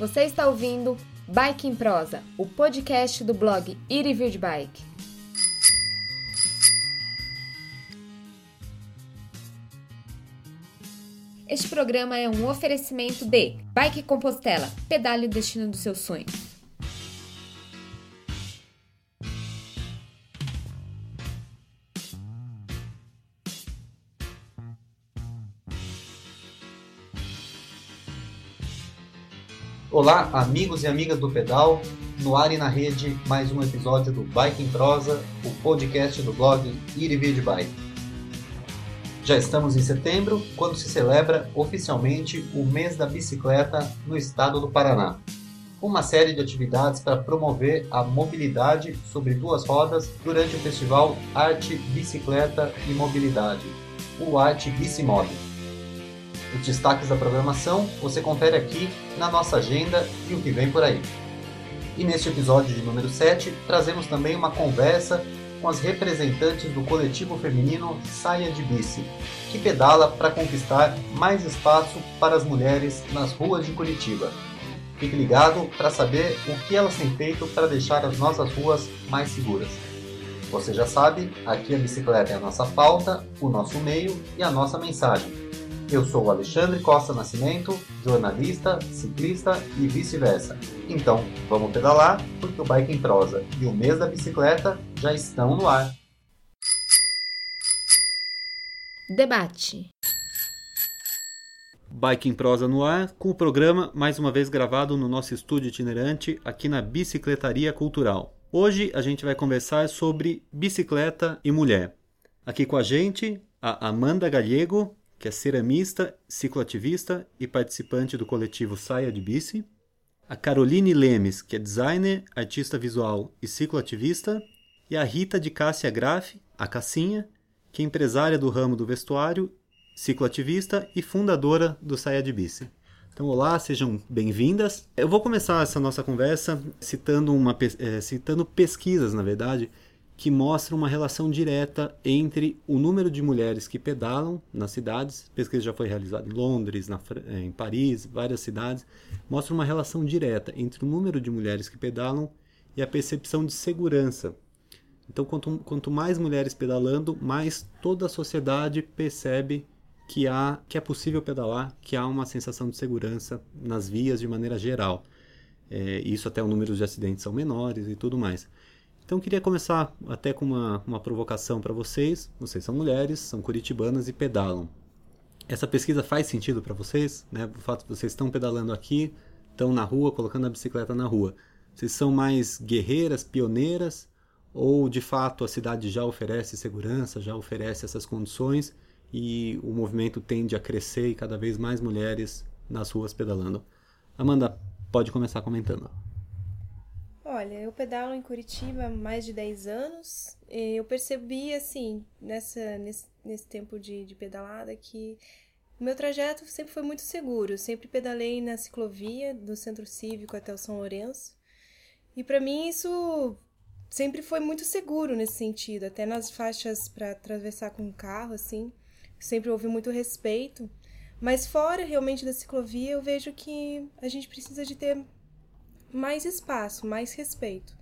Você está ouvindo Bike em Prosa, o podcast do blog Ir e Vir de Bike. Este programa é um oferecimento de Bike Compostela, pedale o destino dos seus sonhos. Olá, amigos e amigas do pedal, no ar e na rede, mais um episódio do Bike em Prosa, o podcast do blog Ir e Vir de Bike. Já estamos em setembro, quando se celebra oficialmente o mês da bicicleta no estado do Paraná. Uma série de atividades para promover a mobilidade sobre duas rodas durante o festival Arte, Bicicleta e Mobilidade, o Arte Bicimob. Os destaques da programação você confere aqui na nossa agenda e o que vem por aí. E neste episódio de número 7, trazemos também uma conversa com as representantes do coletivo feminino Saia de Bici, que pedala para conquistar mais espaço para as mulheres nas ruas de Curitiba. Fique ligado para saber o que elas têm feito para deixar as nossas ruas mais seguras. Você já sabe, aqui a bicicleta é a nossa pauta, o nosso meio e a nossa mensagem. Eu sou o Alexandre Costa Nascimento, jornalista, ciclista e vice-versa. Então, vamos pedalar, porque o Bike em Prosa e o mês da bicicleta já estão no ar. Debate. Bike em Prosa no ar, com o programa mais uma vez gravado no nosso estúdio itinerante aqui na Bicicletaria Cultural. Hoje a gente vai conversar sobre bicicleta e mulher. Aqui com a gente, a Amanda Galego, que é ceramista, cicloativista e participante do coletivo Saia de Bici. A Caroline Lemes, que é designer, artista visual e cicloativista. E a Rita de Cássia Graf, a Cassinha, que é empresária do ramo do vestuário, cicloativista e fundadora do Saia de Bici. Então, olá, sejam bem-vindas. Eu vou começar essa nossa conversa citando, uma, é, citando pesquisas, na verdade, que mostra uma relação direta entre o número de mulheres que pedalam nas cidades, pesquisa já foi realizada em Londres, na, eh, em Paris, várias cidades, mostra uma relação direta entre o número de mulheres que pedalam e a percepção de segurança. Então, quanto, quanto mais mulheres pedalando, mais toda a sociedade percebe que, há, que é possível pedalar, que há uma sensação de segurança nas vias de maneira geral. É, isso até o número de acidentes são menores e tudo mais. Então queria começar até com uma, uma provocação para vocês. Vocês são mulheres, são curitibanas e pedalam. Essa pesquisa faz sentido para vocês? Né? O fato de vocês estão pedalando aqui, estão na rua, colocando a bicicleta na rua. Vocês são mais guerreiras, pioneiras? Ou de fato a cidade já oferece segurança, já oferece essas condições e o movimento tende a crescer e cada vez mais mulheres nas ruas pedalando? Amanda, pode começar comentando. Olha, eu pedalo em Curitiba há mais de 10 anos. eu percebi, assim, nessa, nesse, nesse tempo de, de pedalada, que o meu trajeto sempre foi muito seguro. Eu sempre pedalei na ciclovia do Centro Cívico até o São Lourenço. E para mim isso sempre foi muito seguro nesse sentido, até nas faixas para atravessar com o carro, assim. Sempre houve muito respeito. Mas fora realmente da ciclovia, eu vejo que a gente precisa de ter mais espaço, mais respeito.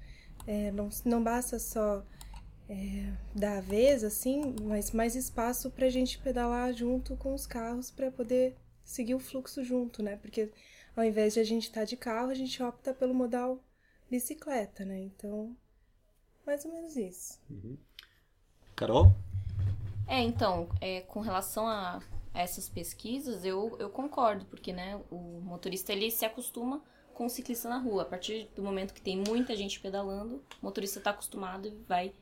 É, não, não basta só é, dar a vez, assim, mas mais espaço para a gente pedalar junto com os carros para poder seguir o fluxo junto, né? Porque ao invés de a gente estar tá de carro, a gente opta pelo modal bicicleta, né? Então, mais ou menos isso. Uhum. Carol? É, então, é, com relação a, a essas pesquisas, eu, eu concordo, porque né, o motorista ele se acostuma com ciclista na rua. A partir do momento que tem muita gente pedalando, o motorista está acostumado e vai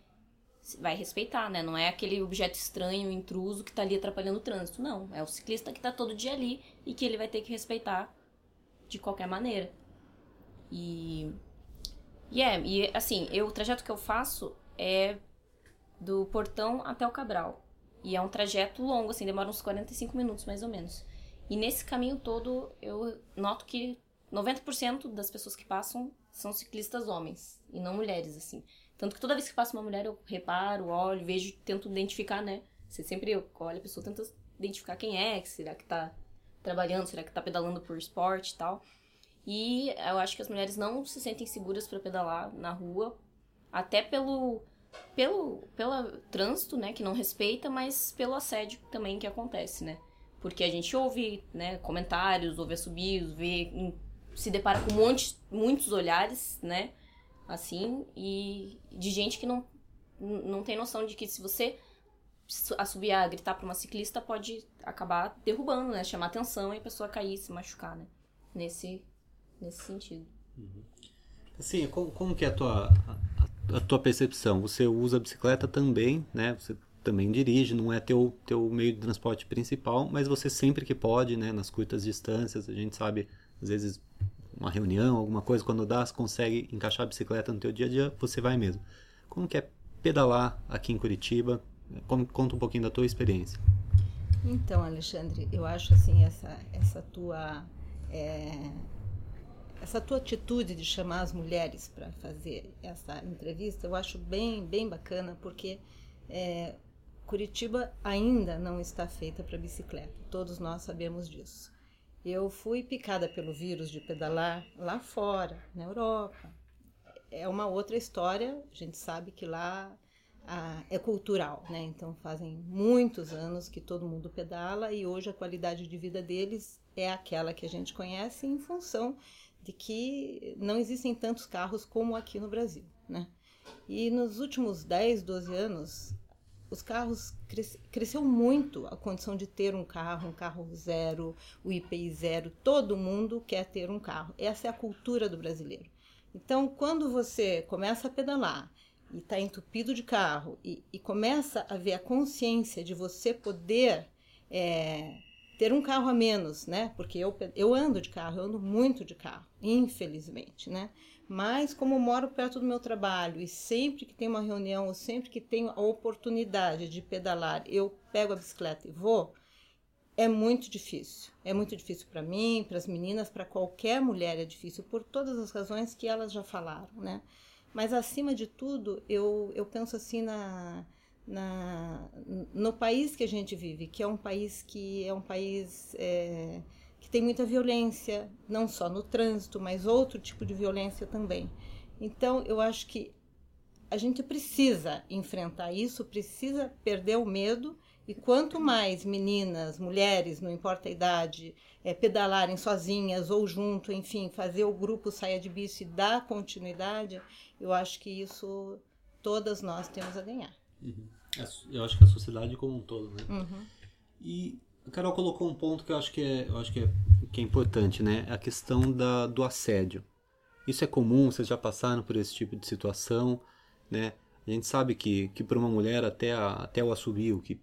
vai respeitar, né? Não é aquele objeto estranho, intruso que está ali atrapalhando o trânsito, não. É o ciclista que está todo dia ali e que ele vai ter que respeitar de qualquer maneira. E e é, e assim, eu, o trajeto que eu faço é do portão até o Cabral. E é um trajeto longo, assim, demora uns 45 minutos mais ou menos. E nesse caminho todo eu noto que 90% das pessoas que passam são ciclistas homens e não mulheres, assim. Tanto que toda vez que passa uma mulher eu reparo, olho, vejo, tento identificar, né? Você sempre olha a pessoa, tenta identificar quem é, será que tá trabalhando, será que tá pedalando por esporte e tal. E eu acho que as mulheres não se sentem seguras para pedalar na rua, até pelo pelo pelo trânsito, né, que não respeita, mas pelo assédio também que acontece, né? Porque a gente ouve, né, comentários, ouve assobios, vê se depara com um monte, muitos olhares, né? Assim, e de gente que não não tem noção de que se você assobiar, gritar para uma ciclista pode acabar derrubando, né? Chamar atenção e a pessoa cair, se machucar, né? Nesse, nesse sentido. Uhum. Assim, como, como que é a tua, a, a, tua percepção? Você usa a bicicleta também, né? Você também dirige, não é teu, teu meio de transporte principal, mas você sempre que pode, né? Nas curtas distâncias, a gente sabe, às vezes uma reunião, alguma coisa, quando dá, você consegue encaixar a bicicleta no teu dia a dia, você vai mesmo. Como que é pedalar aqui em Curitiba? Conta um pouquinho da tua experiência. Então, Alexandre, eu acho assim essa essa tua é, essa tua atitude de chamar as mulheres para fazer essa entrevista, eu acho bem bem bacana porque é, Curitiba ainda não está feita para bicicleta. Todos nós sabemos disso. Eu fui picada pelo vírus de pedalar lá fora, na Europa. É uma outra história. A gente sabe que lá é cultural, né? Então fazem muitos anos que todo mundo pedala e hoje a qualidade de vida deles é aquela que a gente conhece em função de que não existem tantos carros como aqui no Brasil, né? E nos últimos 10, 12 anos, os carros cres, cresceu muito a condição de ter um carro, um carro zero, o IPI zero, todo mundo quer ter um carro. Essa é a cultura do brasileiro. Então, quando você começa a pedalar e está entupido de carro e, e, começa a ver a consciência de você poder é, ter um carro a menos, né? Porque eu, eu ando de carro, eu ando muito de carro, infelizmente, né? Mas como moro perto do meu trabalho e sempre que tem uma reunião ou sempre que tenho a oportunidade de pedalar, eu pego a bicicleta e vou, é muito difícil. É muito difícil para mim, para as meninas, para qualquer mulher é difícil por todas as razões que elas já falaram, né? Mas, acima de tudo, eu, eu penso assim na, na, no país que a gente vive, que é um país que é um país é, que tem muita violência, não só no trânsito, mas outro tipo de violência também. Então, eu acho que a gente precisa enfrentar isso, precisa perder o medo e quanto mais meninas, mulheres, não importa a idade, é, pedalarem sozinhas ou junto, enfim, fazer o grupo saia de bici e dar continuidade, eu acho que isso todas nós temos a ganhar. Uhum. Eu acho que a sociedade como um todo, né? Uhum. E a Carol colocou um ponto que eu acho que é, eu acho que é, que é importante, né? A questão da, do assédio. Isso é comum, vocês já passaram por esse tipo de situação, né? A gente sabe que, que para uma mulher até, a, até o assobio, que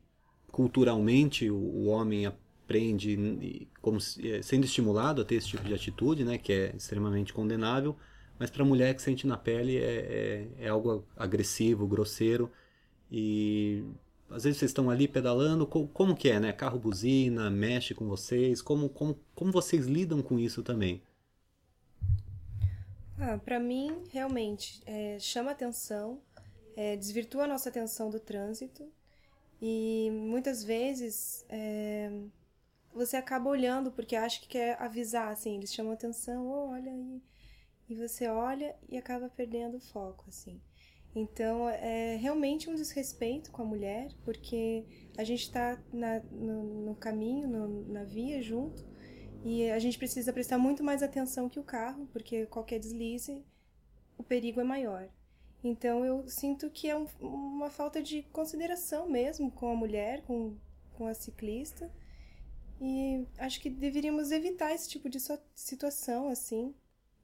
culturalmente o, o homem aprende como é, sendo estimulado a ter esse tipo de atitude, né, que é extremamente condenável, mas para a mulher que sente na pele é, é, é, algo agressivo, grosseiro e às vezes vocês estão ali pedalando, como, como que é, né? Carro buzina, mexe com vocês, como, como, como vocês lidam com isso também? Ah, para mim, realmente, é, chama atenção, é, desvirtua a nossa atenção do trânsito e muitas vezes é, você acaba olhando porque acha que quer avisar, assim, eles chamam atenção, oh, olha aí. E você olha e acaba perdendo o foco, assim. Então, é realmente um desrespeito com a mulher, porque a gente está no, no, caminho, no, na via junto, e a gente precisa prestar muito mais atenção que o carro, porque qualquer deslize, o perigo é maior. Então eu sinto que é um, uma falta de consideração mesmo com a mulher, com, com a ciclista. E acho que deveríamos evitar esse tipo de situação, assim,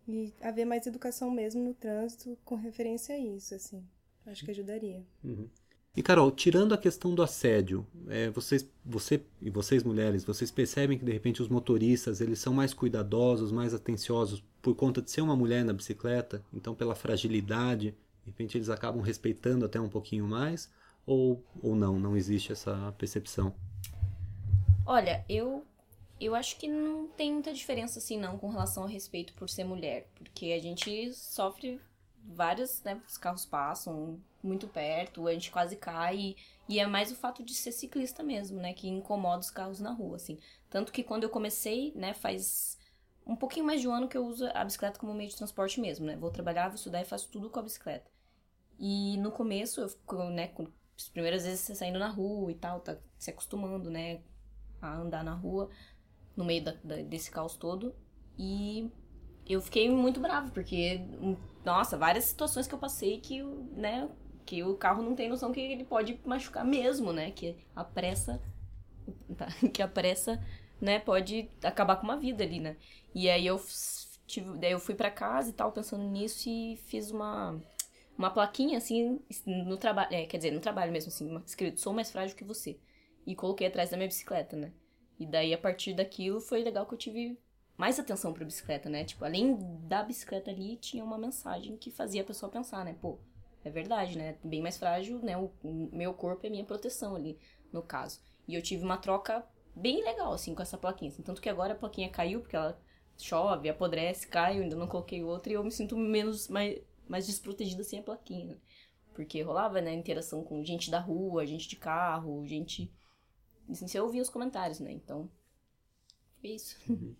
e haver mais educação mesmo no trânsito com referência a isso, assim. Acho que ajudaria. Uhum. E Carol, tirando a questão do assédio, é, vocês, você e vocês mulheres, vocês percebem que de repente os motoristas eles são mais cuidadosos, mais atenciosos por conta de ser uma mulher na bicicleta, então pela fragilidade de repente eles acabam respeitando até um pouquinho mais ou, ou não, não existe essa percepção? Olha, eu eu acho que não tem muita diferença assim não com relação ao respeito por ser mulher, porque a gente sofre vários, né, os carros passam muito perto, a gente quase cai e é mais o fato de ser ciclista mesmo, né, que incomoda os carros na rua, assim. Tanto que quando eu comecei, né, faz um pouquinho mais de um ano que eu uso a bicicleta como meio de transporte mesmo, né? Vou trabalhar, vou estudar e faço tudo com a bicicleta. E no começo, eu fico, né, com as primeiras vezes você saindo na rua e tal, tá se acostumando, né, a andar na rua, no meio da, da, desse caos todo. E eu fiquei muito bravo, porque, nossa, várias situações que eu passei que, né, que o carro não tem noção que ele pode machucar mesmo, né, que a pressa, tá, que a pressa, né, pode acabar com uma vida ali, né. E aí eu tive, daí eu fui para casa e tal, pensando nisso e fiz uma uma plaquinha assim no trabalho, é, quer dizer, no trabalho mesmo assim, escrito sou mais frágil que você. E coloquei atrás da minha bicicleta, né? E daí a partir daquilo foi legal que eu tive mais atenção pra bicicleta, né? Tipo, além da bicicleta ali, tinha uma mensagem que fazia a pessoa pensar, né? Pô, é verdade, né? Bem mais frágil, né? O, o meu corpo é minha proteção ali, no caso. E eu tive uma troca bem legal, assim, com essa plaquinha. Assim, tanto que agora a plaquinha caiu, porque ela chove, apodrece, cai, eu ainda não coloquei outra, e eu me sinto menos, mais, mais desprotegida sem a plaquinha, né? Porque rolava, né, interação com gente da rua, gente de carro, gente... Assim, você ouvia os comentários, né? Então, foi isso. Uhum.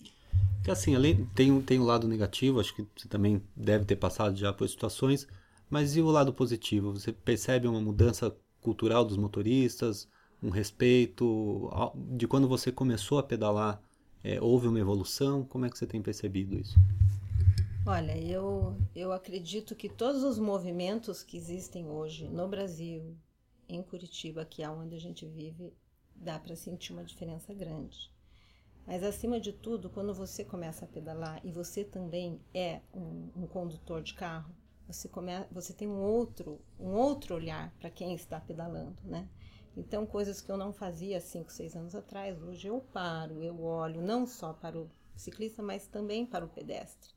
Que assim, além, tem, tem um lado negativo, acho que você também deve ter passado já por situações, mas e o lado positivo? Você percebe uma mudança cultural dos motoristas, um respeito? De quando você começou a pedalar, é, houve uma evolução? Como é que você tem percebido isso? Olha, eu, eu acredito que todos os movimentos que existem hoje no Brasil, em Curitiba, que é onde a gente vive, dá para sentir uma diferença grande. Mas acima de tudo, quando você começa a pedalar e você também é um, um condutor de carro, você, come, você tem um outro, um outro olhar para quem está pedalando, né? Então, coisas que eu não fazia 5, 6 anos atrás, hoje eu paro, eu olho não só para o ciclista, mas também para o pedestre.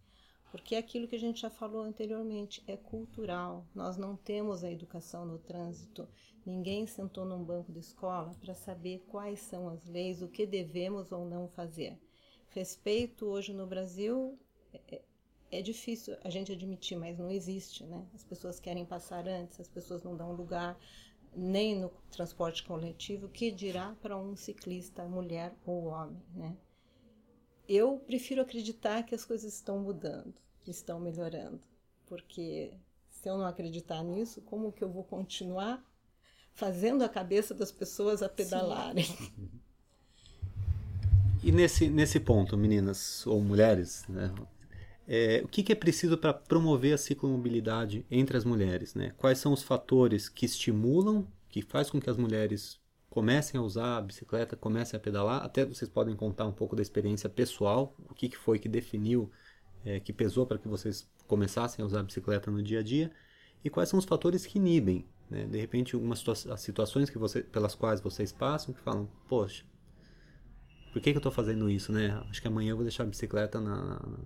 Porque é aquilo que a gente já falou anteriormente, é cultural. Nós não temos a educação no trânsito. Ninguém sentou num banco de escola para saber quais são as leis, o que devemos ou não fazer. Respeito hoje no Brasil é, é difícil a gente admitir, mas não existe, né? As pessoas querem passar antes, as pessoas não dão lugar nem no transporte coletivo, que dirá para um ciclista, mulher ou homem, né? eu prefiro acreditar que as coisas estão mudando, estão melhorando, porque se eu não acreditar nisso, como que eu vou continuar fazendo a cabeça das pessoas a pedalarem? E nesse, nesse ponto, meninas ou mulheres, né, é, o que, que, é preciso para promover a ciclomobilidade entre as mulheres? Né? Quais são os fatores que estimulam, que faz com que as mulheres comecem a usar a bicicleta, comecem a pedalar. Até vocês podem contar um pouco da experiência pessoal, o que, que foi que definiu, é, que pesou para que vocês começassem a usar a bicicleta no dia a dia e quais são os fatores que inibem. Né? De repente, algumas situa situações que você, pelas quais vocês passam que falam, poxa, por que, que eu estou fazendo isso? Né? Acho que amanhã eu vou deixar a bicicleta na, na,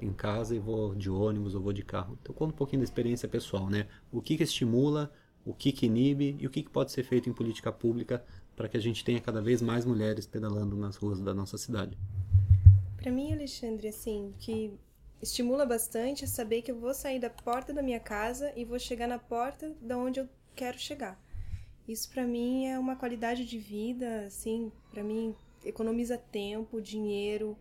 em casa e vou de ônibus ou vou de carro. Então, conta um pouquinho da experiência pessoal. Né? O que, que estimula o que, que inibe e o que, que pode ser feito em política pública para que a gente tenha cada vez mais mulheres pedalando nas ruas da nossa cidade. Para mim, Alexandre, assim, que estimula bastante é saber que eu vou sair da porta da minha casa e vou chegar na porta da onde eu quero chegar. Isso para mim é uma qualidade de vida, assim, para mim economiza tempo, dinheiro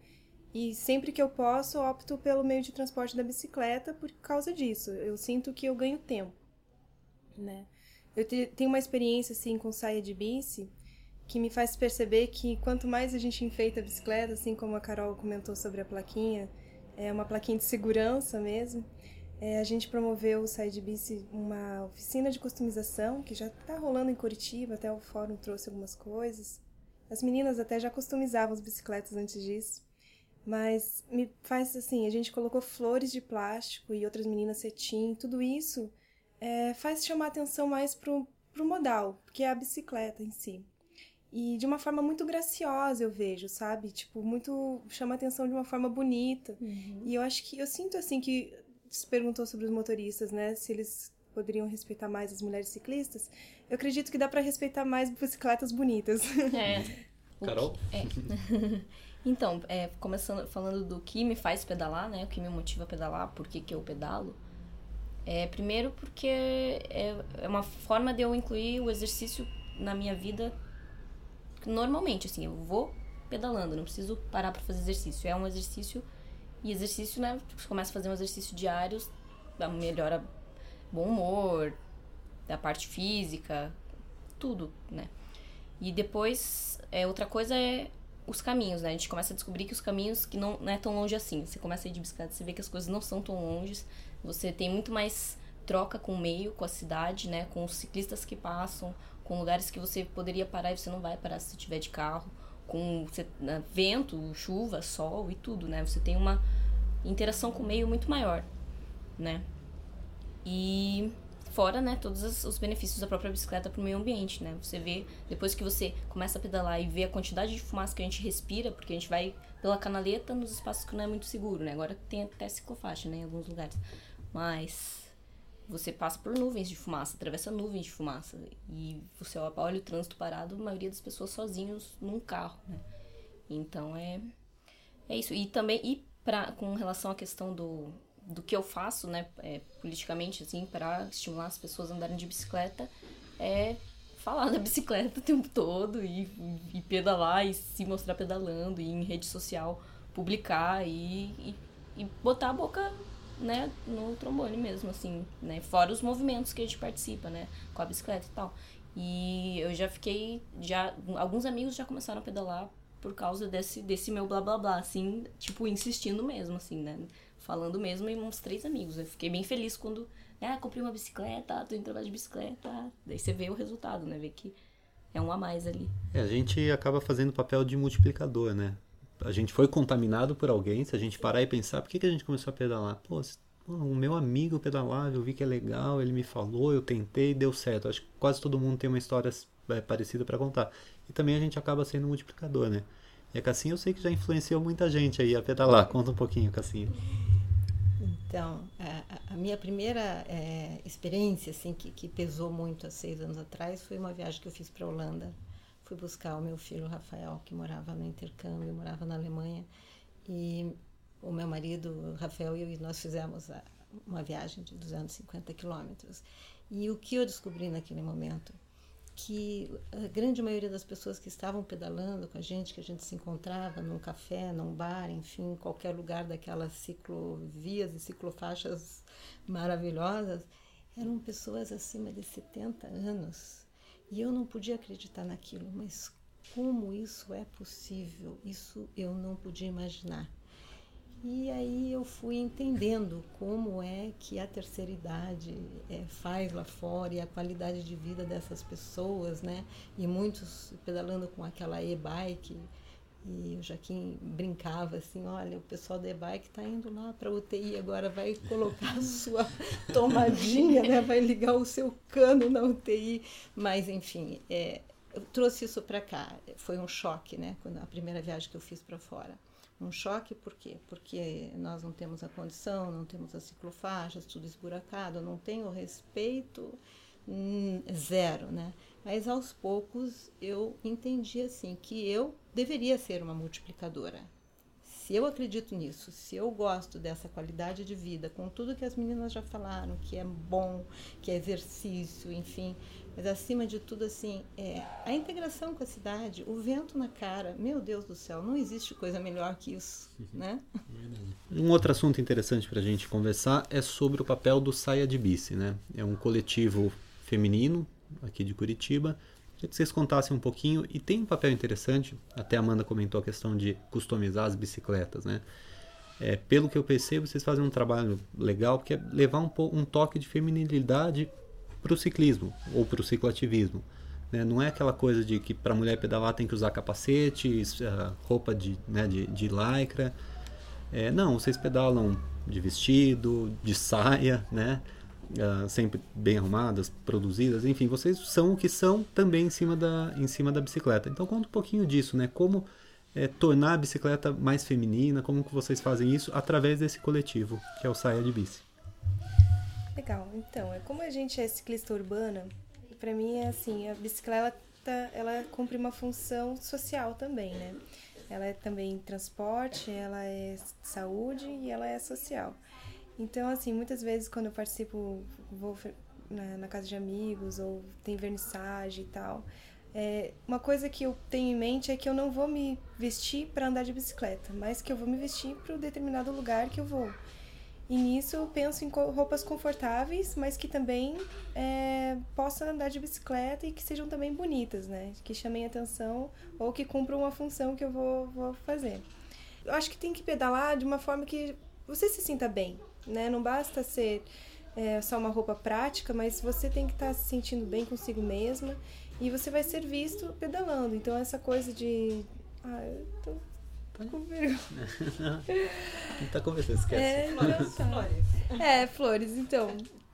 e sempre que eu posso opto pelo meio de transporte da bicicleta por causa disso. Eu sinto que eu ganho tempo né? Eu te, tenho uma experiência assim com saia de bici que me faz perceber que quanto mais a gente enfeita a bicicleta, assim como a Carol comentou sobre a plaquinha, é uma plaquinha de segurança mesmo. É, a gente promoveu o Saia de Bici uma oficina de customização que já está rolando em Curitiba, até o fórum trouxe algumas coisas. As meninas até já customizavam as bicicletas antes disso. Mas me faz assim, a gente colocou flores de plástico e outras meninas cetim, tudo isso é, faz chamar atenção mais pro, pro modal, que é a bicicleta em si. E de uma forma muito graciosa, eu vejo, sabe? Tipo, muito. chama atenção de uma forma bonita. Uhum. E eu acho que. Eu sinto assim que. Você perguntou sobre os motoristas, né? Se eles poderiam respeitar mais as mulheres ciclistas. Eu acredito que dá para respeitar mais bicicletas bonitas. É. Carol? É. então, é, começando falando do que me faz pedalar, né? O que me motiva a pedalar, por que, que eu pedalo. É, primeiro porque é, é uma forma de eu incluir o exercício na minha vida normalmente, assim, eu vou pedalando, não preciso parar para fazer exercício. É um exercício E exercício, né? Você começa a fazer um exercício diário, melhora bom humor, da parte física, tudo, né? E depois, é, outra coisa é os caminhos, né? A gente começa a descobrir que os caminhos que não, não é tão longe assim. Você começa a ir de bicicleta, você vê que as coisas não são tão longes. Você tem muito mais troca com o meio, com a cidade, né? Com os ciclistas que passam, com lugares que você poderia parar e você não vai parar se tiver de carro, com você, né, vento, chuva, sol e tudo, né? Você tem uma interação com o meio muito maior, né? E Fora, né, todos os benefícios da própria bicicleta para o meio ambiente, né? Você vê, depois que você começa a pedalar e vê a quantidade de fumaça que a gente respira, porque a gente vai pela canaleta nos espaços que não é muito seguro, né? Agora tem até ciclofaixa, né, em alguns lugares. Mas você passa por nuvens de fumaça, atravessa nuvens de fumaça. E você olha o trânsito parado, a maioria das pessoas sozinhos num carro, né? Então é, é isso. E também, e pra, com relação à questão do, do que eu faço, né, é, politicamente, assim, para estimular as pessoas a andarem de bicicleta, é falar da bicicleta o tempo todo e, e pedalar e se mostrar pedalando e em rede social publicar e, e, e, botar a boca né, no trombone mesmo, assim, né, fora os movimentos que a gente participa, né, com a bicicleta e tal. E eu já fiquei, já, alguns amigos já começaram a pedalar por causa desse, desse meu blá blá blá, assim, tipo, insistindo mesmo, assim, né, falando mesmo e uns três amigos. Eu fiquei bem feliz quando, ah, comprei uma bicicleta, tô indo trabalhar de bicicleta. Daí você vê o resultado, né? Vê que é um a mais ali. É, a gente acaba fazendo papel de multiplicador, né? A gente foi contaminado por alguém, se a gente parar e pensar, por que, que a gente começou a pedalar? Pô, o meu amigo pedalava, eu vi que é legal, ele me falou, eu tentei, deu certo. Acho que quase todo mundo tem uma história é, parecida para contar. E também a gente acaba sendo multiplicador, né? E a Cassinha eu sei que já influenciou muita gente aí a pedalar. Conta um pouquinho, Cassinha. Então, a, minha primeira é, experiência, assim, que, que pesou muito há seis anos atrás, foi uma viagem que eu fiz para a Holanda. Fui buscar o meu filho Rafael, que morava no intercâmbio, morava na Alemanha. E o meu marido, Rafael e nós fizemos uma viagem de 250 quilômetros. E o que eu descobri naquele momento? que a grande maioria das pessoas que estavam pedalando com a gente, que a gente se encontrava num café, num bar, enfim, qualquer lugar daquelas ciclovias e ciclofaixas maravilhosas, eram pessoas acima de 70 anos. E eu não podia acreditar naquilo, mas como isso é possível? Isso eu não podia imaginar. E aí eu fui entendendo como é que a terceira idade é, faz lá fora e a qualidade de vida dessas pessoas, né? E muitos pedalando com aquela e-bike. E o Jaquim brincava assim, olha, o pessoal da e-bike está indo lá para a UTI, agora vai colocar a sua tomadinha, né? vai ligar o seu cano na UTI. Mas, enfim, é, eu trouxe isso para cá. Foi um choque, né? Quando a primeira viagem que eu fiz para fora um choque, por quê? Porque nós não temos a condição, não temos as ciclofaixas, tudo esburacado, não tem o respeito hum, zero, né? Mas aos poucos eu entendi assim que eu deveria ser uma multiplicadora. Se eu acredito nisso, se eu gosto dessa qualidade de vida, com tudo que as meninas já falaram, que é bom, que é exercício, enfim, mas acima de tudo, assim, é, a integração com a cidade, o vento na cara, meu Deus do céu, não existe coisa melhor que isso, uhum. né? Um outro assunto interessante para a gente conversar é sobre o papel do Saia de Bici, né? É um coletivo feminino aqui de Curitiba. Queria que vocês contassem um pouquinho e tem um papel interessante. Até a Amanda comentou a questão de customizar as bicicletas, né? É, pelo que eu percebo, vocês fazem um trabalho legal, que é levar um, um toque de feminilidade para o ciclismo ou para o cicloativismo. Né? Não é aquela coisa de que para mulher pedalar tem que usar capacete, uh, roupa de, né, de, de lycra. É, não, vocês pedalam de vestido, de saia, né? Uh, sempre bem arrumadas, produzidas, enfim, vocês são o que são também em cima da, em cima da bicicleta. Então conta um pouquinho disso, né? Como é, tornar a bicicleta mais feminina, como que vocês fazem isso através desse coletivo, que é o Saia de Bici. Legal. Então, é como a gente é ciclista urbana, para mim é assim, a bicicleta ela cumpre uma função social também, né? Ela é também transporte, ela é saúde e ela é social. Então, assim, muitas vezes quando eu participo, vou na, na casa de amigos ou tem vernissagem e tal, É, uma coisa que eu tenho em mente é que eu não vou me vestir para andar de bicicleta, mas que eu vou me vestir para o determinado lugar que eu vou. E nisso eu penso em roupas confortáveis, mas que também é, possam andar de bicicleta e que sejam também bonitas, né? Que chamem atenção ou que cumpram uma função que eu vou, vou fazer. Eu acho que tem que pedalar de uma forma que você se sinta bem, né? Não basta ser é, só uma roupa prática, mas você tem que estar tá se sentindo bem consigo mesma e você vai ser visto pedalando. Então essa coisa de. Ah, eu tô com vergonha. Não tá conversando, esquece. É, flores. Tá. É, flores, então.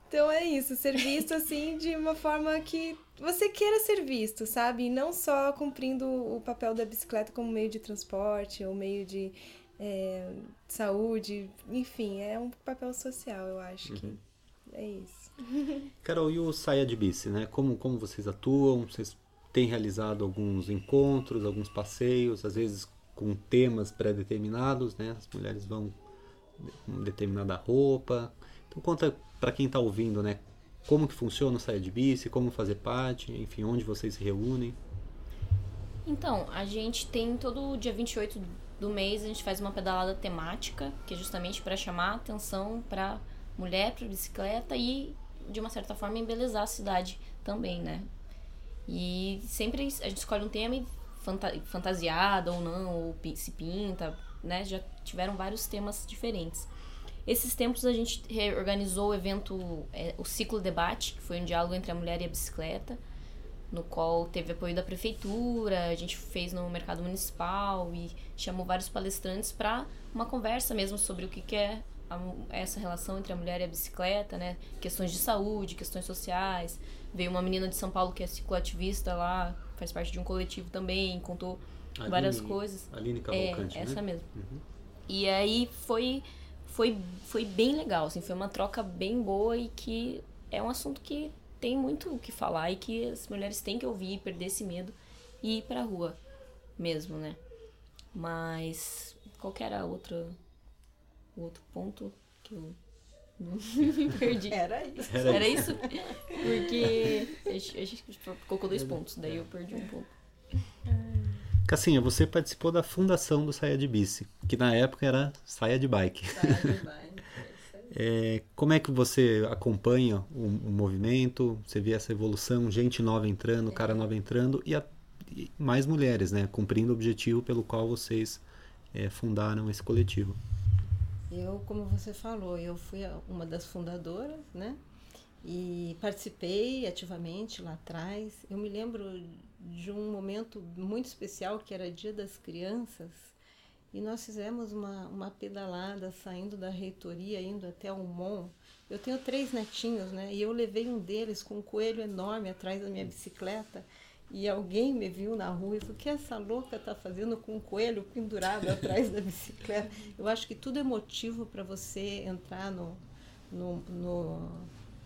Então é isso, ser visto assim de uma forma que você queira ser visto, sabe? E não só cumprindo o papel da bicicleta como meio de transporte ou meio de é, saúde, enfim, é um papel social, eu acho uhum. que é isso. Carol, e o Saia de Bici, né? Como, como vocês atuam? Vocês têm realizado alguns encontros, alguns passeios, às vezes com temas pré-determinados, né? As mulheres vão com determinada roupa. Então conta para quem está ouvindo, né? Como que funciona o Saia de Bici, como fazer parte, enfim, onde vocês se reúnem. Então, a gente tem todo dia 28 do mês, a gente faz uma pedalada temática, que é justamente para chamar atenção para mulher, para bicicleta e, de uma certa forma, embelezar a cidade também, né? E sempre a gente escolhe um tema fantasiada ou não, ou se pinta, né? Já tiveram vários temas diferentes. Esses tempos a gente reorganizou o evento, é, o Ciclo Debate, que foi um diálogo entre a mulher e a bicicleta, no qual teve apoio da prefeitura, a gente fez no mercado municipal e chamou vários palestrantes para uma conversa mesmo sobre o que, que é a, essa relação entre a mulher e a bicicleta, né? Questões de saúde, questões sociais. Veio uma menina de São Paulo que é cicloativista lá, faz parte de um coletivo também, contou Aline, várias coisas. Aline Cavalcante, é, essa né? mesmo. Uhum. E aí foi, foi, foi bem legal, assim, foi uma troca bem boa e que é um assunto que tem muito o que falar e que as mulheres têm que ouvir, perder esse medo e ir pra rua mesmo, né? Mas qualquer outra outro ponto que eu me perdi. Era isso. Era, Era isso? Porque a gente colocou dois pontos, daí eu perdi um pouco. Cassinha, você participou da fundação do Saia de Bici, que na época era Saia de Bike. Saia de Bike. É, como é que você acompanha o, o, movimento? Você vê essa evolução, gente nova entrando, cara nova entrando e, a, e mais mulheres, né? Cumprindo o objetivo pelo qual vocês é, fundaram esse coletivo. Eu, como você falou, eu fui uma das fundadoras, né? E participei ativamente lá atrás. Eu me lembro de um momento muito especial que era Dia das Crianças e nós fizemos uma, uma pedalada saindo da reitoria, indo até o Mon. Eu tenho três netinhos, né? E eu levei um deles com um coelho enorme atrás da minha bicicleta e alguém me viu na rua e falou: o que essa louca está fazendo com um coelho pendurado atrás da bicicleta? Eu acho que tudo é motivo para você entrar no, no, no,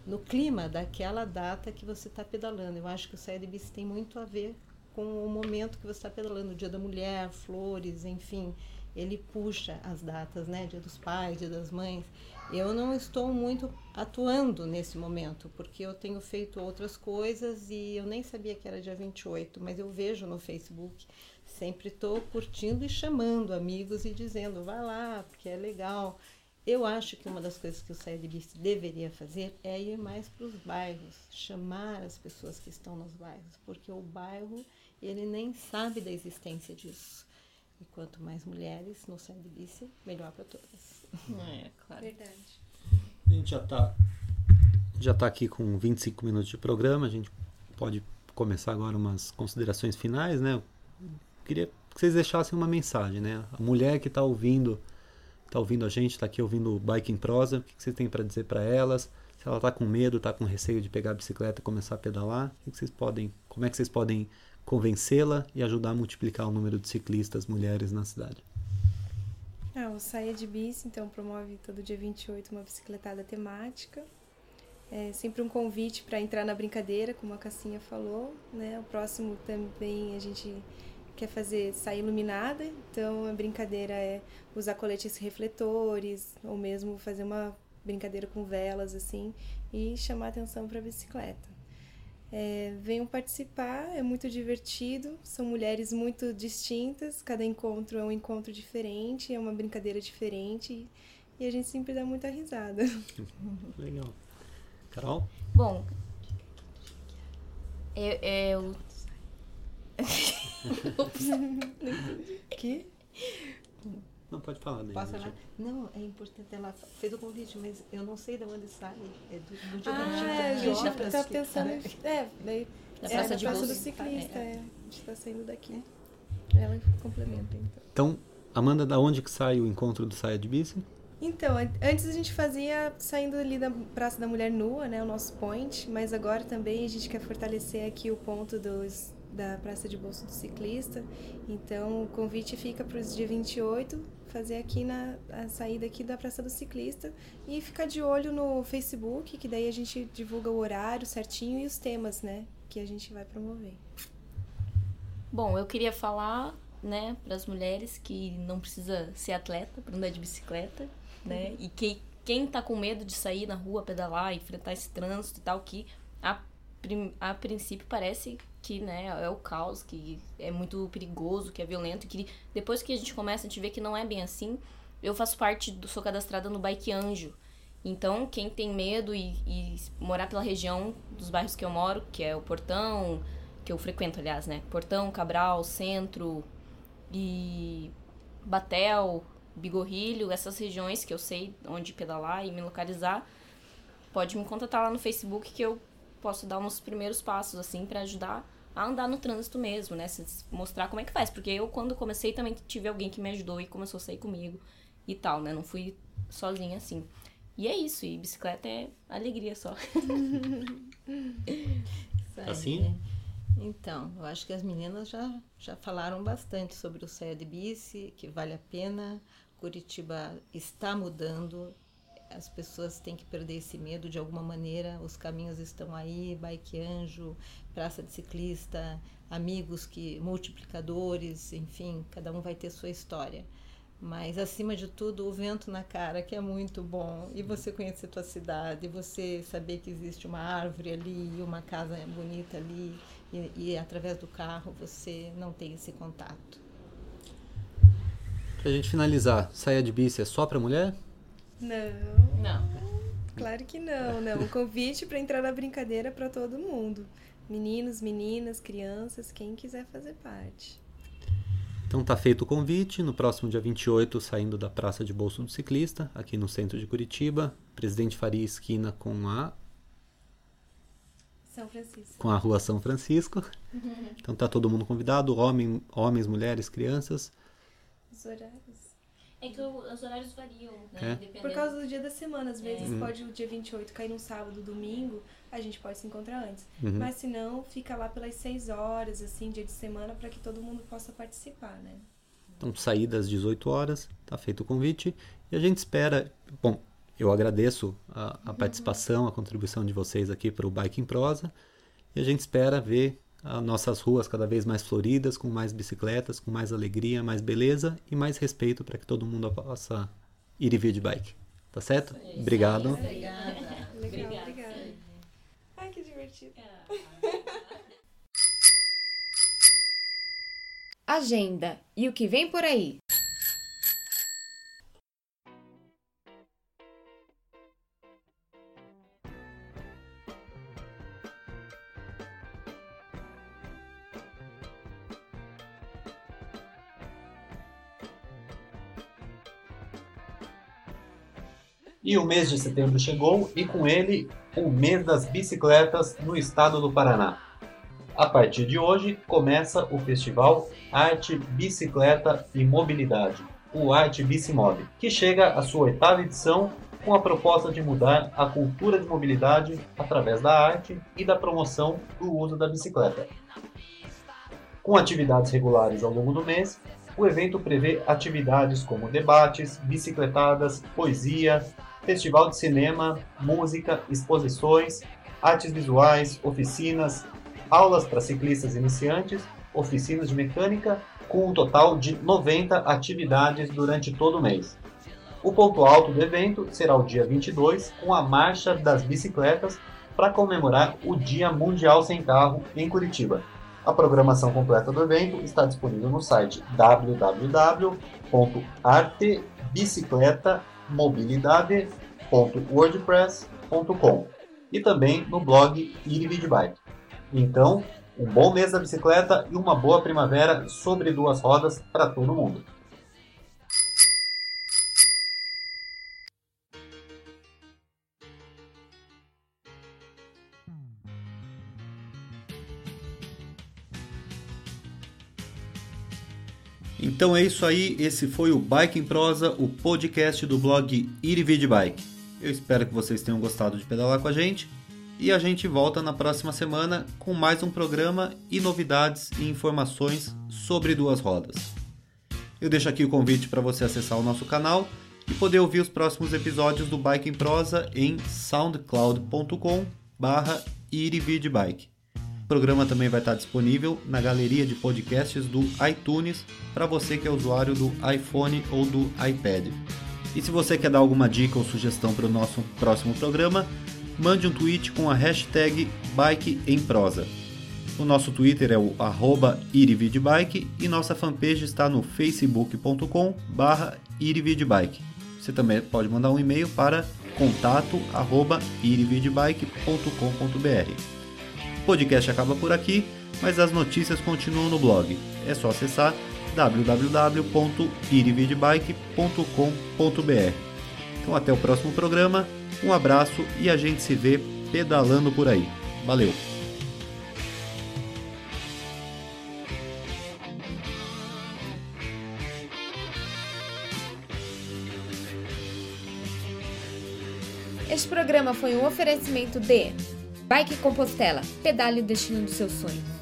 no, clima daquela data que você está pedalando. Eu acho que o Bici tem muito a ver com o momento que você está pedalando, o Dia da Mulher, flores, enfim. Ele puxa as datas, né? Dia dos pais, Dia das mães. Eu não estou muito atuando nesse momento, porque eu tenho feito outras coisas e eu nem sabia que era dia 28, mas eu vejo no Facebook. Sempre estou curtindo e chamando amigos e dizendo, vai lá, porque é legal. Eu acho que uma das coisas que o Saia de deveria fazer é ir mais para os bairros, chamar as pessoas que estão nos bairros, porque o bairro ele nem sabe da existência disso. E quanto mais mulheres no Bici, melhor para todas. É, claro. Verdade. A gente já está já tá aqui com 25 minutos de programa, a gente pode começar agora umas considerações finais, né? Eu queria que vocês deixassem uma mensagem, né? A mulher que está ouvindo, tá ouvindo a gente, está aqui ouvindo o Bike em Prosa, o que vocês têm para dizer para elas? Se ela está com medo, está com receio de pegar a bicicleta e começar a pedalar, o que vocês podem, como é que vocês podem convencê-la e ajudar a multiplicar o número de ciclistas mulheres na cidade? Ah, o Saia de Bici, então, promove todo dia 28 uma bicicletada temática. É sempre um convite para entrar na brincadeira, como a Cassinha falou, né? O próximo também a gente quer fazer sair iluminada, então a brincadeira é usar coletes refletores ou mesmo fazer uma brincadeira com velas assim e chamar atenção para a bicicleta. É, venham participar, é muito divertido. São mulheres muito distintas, cada encontro é um encontro diferente, é uma brincadeira diferente e a gente sempre dá muita risada. Legal. Carol? Bom, eu. eu... que? Não pode falar, né? Posso falar? Não, é importante. Ela fez o convite, mas eu não sei de onde sai. É do, do dia Ah, da é, a gente tá que- pensando em. É, daí. Da é, Praça da de Praça do. Ciclista, É. é. A gente tá saindo daqui. Ela complementa, então. Então, Amanda, da onde que sai o encontro do Saia de Bici? Então, an- antes a gente fazia saindo ali da Praça da Mulher Nua, né, o nosso point, mas agora também a gente quer fortalecer aqui o ponto dos, da Praça de Bolso do Ciclista. Então, o convite fica para os dia 28, fazer aqui na saída aqui da Praça do Ciclista e ficar de olho no Facebook, que daí a gente divulga o horário certinho e os temas, né, que a gente vai promover. Bom, eu queria falar, né, para as mulheres que não precisa ser atleta para andar de bicicleta, né? E que quem tá com medo de sair na rua, pedalar, enfrentar esse trânsito e tal, que a, a princípio parece que, né, é o caos, que é muito perigoso, que é violento, que depois que a gente começa a gente vê que não é bem assim. Eu faço parte do sou cadastrada no Bike Anjo. Então, quem tem medo e, e morar pela região dos bairros que eu moro, que é o Portão, que eu frequento, aliás, né? Portão, Cabral, Centro e Batel, Bigorrilho, essas regiões que eu sei onde pedalar e me localizar, pode me contatar lá no Facebook que eu posso dar uns primeiros passos assim para ajudar a andar no trânsito mesmo, né? Se- Mostrar como é que faz, porque eu quando comecei também tive alguém que me ajudou e começou a sair comigo e tal, né? Não fui sozinha assim. E é isso, e bicicleta é alegria só. Assim? Então, eu acho que as meninas já, já falaram bastante sobre o Saia de Bici, que vale a pena. Curitiba está mudando, as pessoas têm que perder esse medo de alguma maneira. Os caminhos estão aí, bike anjo, praça de ciclista, amigos que multiplicadores, enfim, cada um vai ter sua história. Mas acima de tudo, o vento na cara, que é muito bom, e você conhecer tua cidade, e você saber que existe uma árvore ali, e uma casa bonita ali, e, e através do carro você não tem esse contato. Pra gente finalizar, Saia de Bici é só pra mulher? Não, Não. claro que não, não. Um convite para entrar na brincadeira para todo mundo. Meninos, meninas, crianças, quem quiser fazer parte. Então tá feito o convite, no próximo dia 28, saindo da Praça de Bolso do Ciclista, aqui no centro de Curitiba, Presidente Faria esquina com a São Francisco. com a Rua São Francisco. Então tá todo mundo convidado, homem, homens, mulheres, crianças. Os horários. É que o- os horários variam, né? É. Por causa do dia da semana, às vezes Uhum. pode o dia 28 cair num sábado, domingo, a gente pode se encontrar antes. Uhum. Mas se não, fica lá pelas 6 horas, assim, dia de semana, para que todo mundo possa participar, né? Então, saída às 18 horas, tá feito o convite. E a gente espera. Bom, eu agradeço a, a participação, a contribuição de vocês aqui para o Bike em Prosa. E a gente espera ver nossas ruas cada vez mais floridas, com mais bicicletas, com mais alegria, mais beleza e mais respeito para que todo mundo possa ir e vir de bike. Tá certo? Obrigado. Obrigada. Legal, Obrigada. obrigada. Ai, que divertido. Agenda e o que vem por aí. E o mês de setembro chegou e com ele o mês das bicicletas no estado do Paraná. A partir de hoje começa o festival Arte, Bicicleta e Mobilidade, o Arte Bicimob, que chega à sua oitava edição com a proposta de mudar a cultura de mobilidade através da arte e da promoção do uso da bicicleta. Com atividades regulares ao longo do mês, o evento prevê atividades como debates, bicicletadas, poesia, festival de cinema, música, exposições, artes visuais, oficinas, aulas para ciclistas iniciantes, oficinas de mecânica, com um total de 90 atividades durante todo o mês. O ponto alto do evento será o dia 22, com a Marcha das Bicicletas, para comemorar o Dia Mundial Sem Carro em Curitiba. A programação completa do evento está disponível no site www.artebicicletamobilidade.wordpress.com e também no blog Irividbike. Então, um bom mês da bicicleta e uma boa primavera sobre duas rodas para todo mundo. Então é isso aí, esse foi o Bike em Prosa, o podcast do blog Irivid Bike. Eu espero que vocês tenham gostado de pedalar com a gente e a gente volta na próxima semana com mais um programa e novidades e informações sobre duas rodas. Eu deixo aqui o convite para você acessar o nosso canal e poder ouvir os próximos episódios do Bike em Prosa em soundcloud.com/irividbike programa também vai estar disponível na galeria de podcasts do iTunes para você que é usuário do iPhone ou do iPad. E se você quer dar alguma dica ou sugestão para o nosso próximo programa, mande um tweet com a hashtag Bike em Prosa. O nosso Twitter é o irividbike e nossa fanpage está no facebook.com irividbike. Você também pode mandar um e-mail para contato@irividbike.com.br. O podcast acaba por aqui, mas as notícias continuam no blog. É só acessar www.irividbike.com.br. Então até o próximo programa, um abraço e a gente se vê pedalando por aí. Valeu! Este programa foi um oferecimento de Bike Compostela, pedale o destino dos seus sonhos.